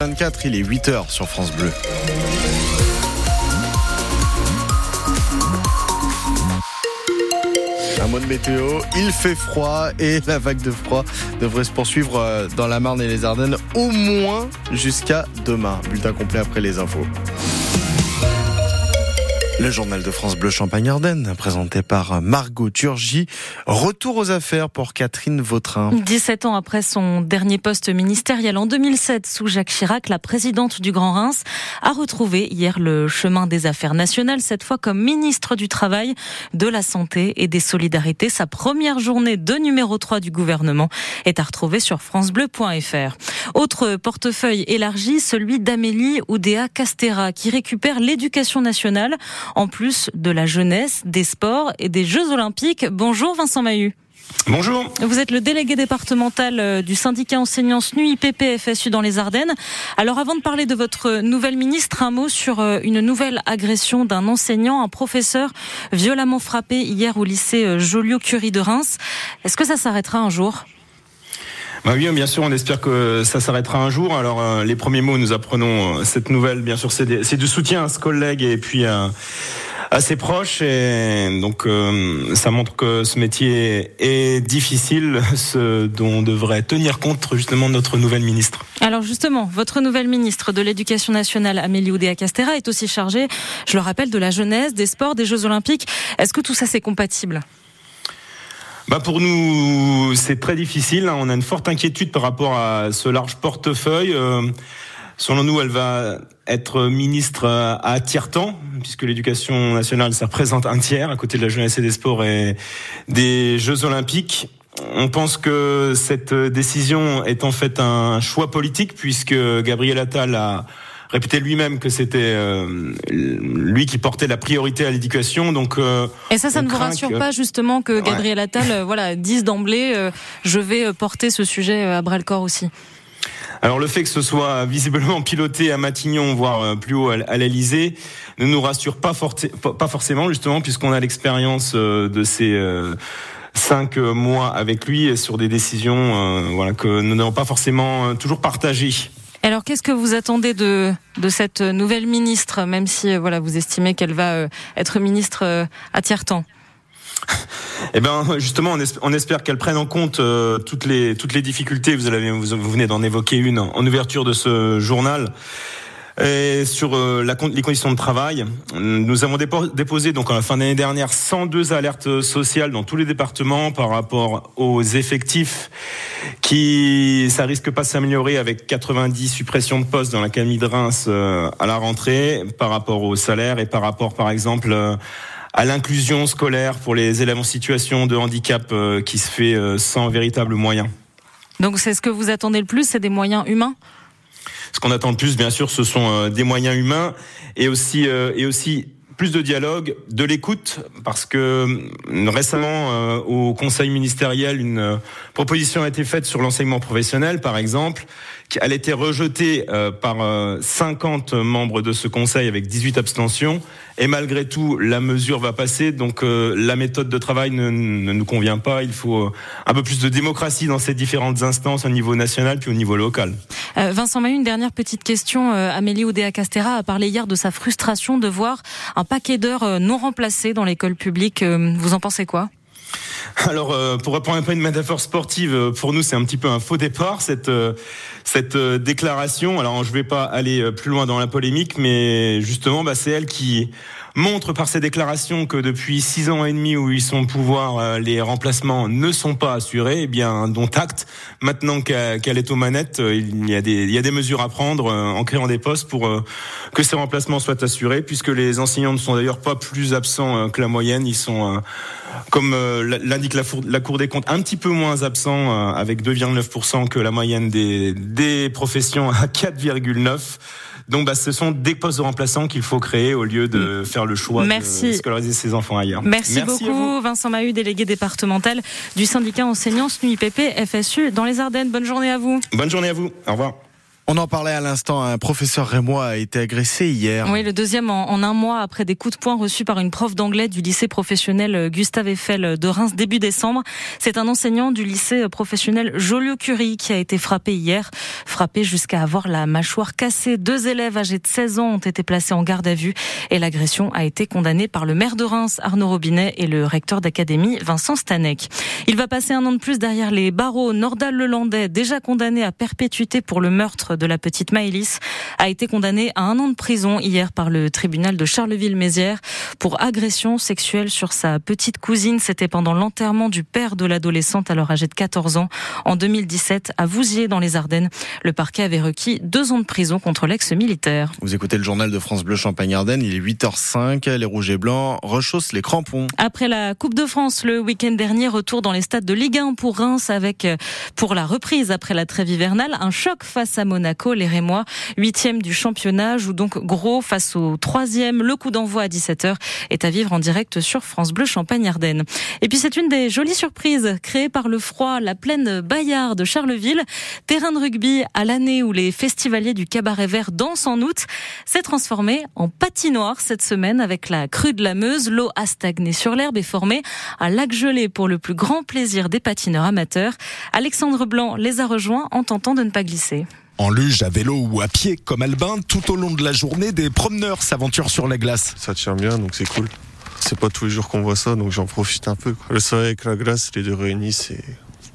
24, il est 8h sur France Bleu. Un mot de météo, il fait froid et la vague de froid devrait se poursuivre euh, dans la Marne et les Ardennes au moins jusqu'à demain. Bulletin complet après les infos. Le journal de France Bleu Champagne-Ardenne, présenté par Margot Turgy. Retour aux affaires pour Catherine Vautrin. 17 ans après son dernier poste ministériel en 2007 sous Jacques Chirac, la présidente du Grand Reims a retrouvé hier le chemin des affaires nationales, cette fois comme ministre du Travail, de la Santé et des Solidarités. Sa première journée de numéro 3 du gouvernement est à retrouver sur francebleu.fr. Autre portefeuille élargi, celui d'Amélie Oudéa Castera, qui récupère l'éducation nationale en plus de la jeunesse, des sports et des Jeux Olympiques. Bonjour Vincent Mahut. Bonjour. Vous êtes le délégué départemental euh, du syndicat enseignant SNU IPP FSU dans les Ardennes. Alors avant de parler de votre nouvelle ministre, un mot sur euh, une nouvelle agression d'un enseignant, un professeur violemment frappé hier au lycée euh, Joliot-Curie de Reims. Est-ce que ça s'arrêtera un jour? Bah oui, bien sûr, on espère que ça s'arrêtera un jour. Alors, euh, les premiers mots, nous apprenons euh, cette nouvelle, bien sûr, c'est du soutien à ce collègue et puis à, ses proches. Et donc, euh, ça montre que ce métier est difficile, ce dont devrait tenir compte justement notre nouvelle ministre. Alors justement, votre nouvelle ministre de l'Éducation nationale, Amélie Oudéa-Castera, est aussi chargée, je le rappelle, de la jeunesse, des sports, des Jeux olympiques. Est-ce que tout ça, c'est compatible? Bah pour nous, c'est très difficile. On a une forte inquiétude par rapport à ce large portefeuille. Euh, selon nous, elle va être ministre à tiers-temps, puisque l'éducation nationale, ça représente un tiers à côté de la jeunesse et des sports et des Jeux olympiques. On pense que cette décision est en fait un choix politique, puisque Gabriel Attal a répété lui-même que c'était euh, lui qui portait la priorité à l'éducation. Donc euh, et ça, ça ne vous rassure pas justement que Gabriel Attal, euh, voilà, dise d'emblée, je vais porter ce sujet à bras le corps aussi. Alors le fait que ce soit visiblement piloté à Matignon, voire plus haut à l'Elysée, ne nous rassure pas, pas forcément justement puisqu'on a l'expérience de ces cinq mois avec lui sur des décisions voilà que nous n'avons pas forcément toujours partagées. Alors, qu'est-ce que vous attendez de, de cette nouvelle ministre, même si euh, voilà, vous estimez qu'elle va euh, être ministre euh, à tiers-temps? Eh ben justement, on, espère qu'elle prenne en compte toutes les toutes les difficultés. Vous, avez, vous venez d'en évoquer une en ouverture de ce journal. Et sur euh, la, les conditions de travail, nous avons déposé donc en la fin d'année dernière 102 alertes sociales dans tous les départements par rapport aux effectifs qui ça risque pas s'améliorer avec 90 suppressions de postes dans l'académie de Reims euh, à la rentrée par rapport au salaire et par rapport par exemple euh, à l'inclusion scolaire pour les élèves en situation de handicap qui se fait sans véritable moyens. Donc c'est ce que vous attendez le plus, c'est des moyens humains? Ce qu'on attend le plus, bien sûr, ce sont euh, des moyens humains et aussi euh, et aussi plus de dialogue, de l'écoute, parce que euh, récemment au Conseil ministériel, une proposition a été faite sur l'enseignement professionnel, par exemple, elle a été rejetée euh, par 50 euh, membres de ce Conseil avec 18 abstentions. Et malgré tout, la mesure va passer. Donc euh, la méthode de travail ne, ne, nous convient pas. Il faut un peu plus de démocratie dans ces différentes instances au niveau national puis au niveau local. Vincent Mahut, une dernière petite question. Amélie Oudéa-Castera a parlé hier de sa frustration de voir un paquet d'heures non remplacées dans l'école publique. Vous en pensez quoi? Alors, euh, pour reprendre un peu une métaphore sportive, euh, pour nous, c'est un petit peu un faux départ cette euh, cette déclaration. Alors, je ne vais pas aller plus loin dans la polémique, mais justement, bah, c'est elle qui montre par ses déclarations que depuis six ans et demi où ils sont au pouvoir, les remplacements ne sont pas assurés. Eh bien, dont acte. Maintenant qu'elle est aux manettes, il y a des il y a des mesures à prendre en créant des postes pour que ces remplacements soient assurés, puisque les enseignants ne sont d'ailleurs pas plus absents que la moyenne. Ils sont comme euh, l'indique la, Cour des comptes, un petit peu moins absent euh, avec 2,9% que la moyenne des, des professions à 4,9%. Donc, bah, ce sont des postes de remplaçants qu'il faut créer au lieu de mm. faire le choix de scolariser ses enfants ailleurs. Merci, beaucoup, Vincent Mahut, délégué départemental du syndicat enseignants SNUIPP FSU dans les Ardennes. Bonne journée à vous. Bonne journée à vous. Au revoir. On en parlait à l'instant, un professeur rémois a été agressé hier. Oui, le deuxième en, un mois après des coups de poing reçus par une prof d'anglais du lycée professionnel Gustave Eiffel de Reims début décembre. C'est un enseignant du lycée professionnel Joliot-Curie qui a été frappé hier, frappé jusqu'à avoir la mâchoire cassée. Deux élèves âgés de 16 ans ont été placés en garde à vue et l'agression a été condamnée par le maire de Reims, Arnaud Robinet, et le recteur d'académie, Vincent Stanek. Il va passer un an de plus derrière les barreaux. Nordal Lelandais, déjà condamné à perpétuité pour le meurtre de la petite Maëlys a été condamné à un an de prison hier par le tribunal de Charleville-Mézières pour agression sexuelle sur sa petite cousine. C'était pendant l'enterrement du père de l'adolescente alors âgée de 14 ans en 2017 à Vouziers dans les Ardennes. Le parquet avait requis deux ans de prison contre l'ex-militaire. Vous écoutez le journal de France Bleu Champagne-Ardenne, il est 8h05, les rouges et blancs rechaussent les crampons. Après la Coupe de France le week-end dernier, retour dans les stades de Ligue 1 pour Reims avec pour la reprise après la trêve hivernale, un choc face à Monaco les Rémois, huitième du championnat, joue donc gros face au troisième. Le coup d'envoi à 17h est à vivre en direct sur France Bleu Champagne-Ardenne. Et puis c'est une des jolies surprises créées par le froid, la plaine Bayard de Charleville, terrain de rugby à l'année où les festivaliers du cabaret vert dansent en août, s'est transformé en patinoire cette semaine avec la crue de la Meuse. L'eau a stagné sur l'herbe et formé un lac gelé pour le plus grand plaisir des patineurs amateurs. Alexandre Blanc les a rejoints en tentant de ne pas glisser. En luge, à vélo ou à pied, comme Albin, tout au long de la journée, des promeneurs s'aventurent sur la glace. Ça tient bien, donc c'est cool. C'est pas tous les jours qu'on voit ça, donc j'en profite un peu. Le soleil avec la glace, les deux réunis, c'est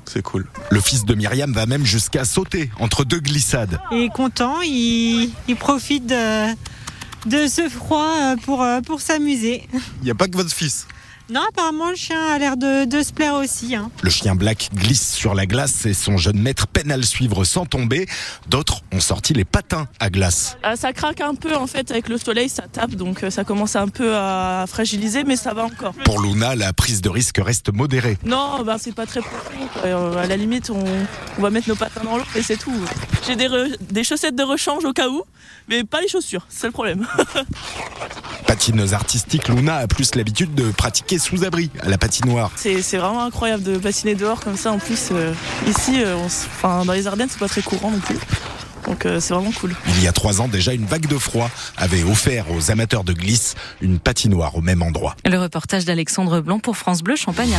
c'est cool. Le fils de Myriam va même jusqu'à sauter entre deux glissades. Il est content, il, profite de, de, ce froid pour, pour s'amuser. Il n'y a pas que votre fils non, apparemment, le chien a l'air de, se plaire aussi. Hein. Le chien black glisse sur la glace et son jeune maître peine à le suivre sans tomber. D'autres ont sorti les patins à glace. Ah, ça craque un peu en fait avec le soleil, ça tape, donc euh, ça commence un peu à fragiliser, mais ça va encore. Pour Luna, la prise de risque reste modérée. Non, bah, c'est pas très profond. Euh, à la limite, on, va mettre nos patins dans l'eau et c'est tout. J'ai des, des chaussettes de rechange au cas où, mais pas les chaussures, c'est le problème. Patineuse artistique, Luna a plus l'habitude de pratiquer sous abri à la patinoire. C'est vraiment incroyable de patiner dehors comme ça. En plus, euh, ici, euh, enfin, dans les Ardennes, c'est pas très courant non plus. Donc euh, c'est vraiment cool. Il y a trois ans déjà, une vague de froid avait offert aux amateurs de glisse une patinoire au même endroit. Le reportage d'Alexandre Blanc pour France Bleu Champagne.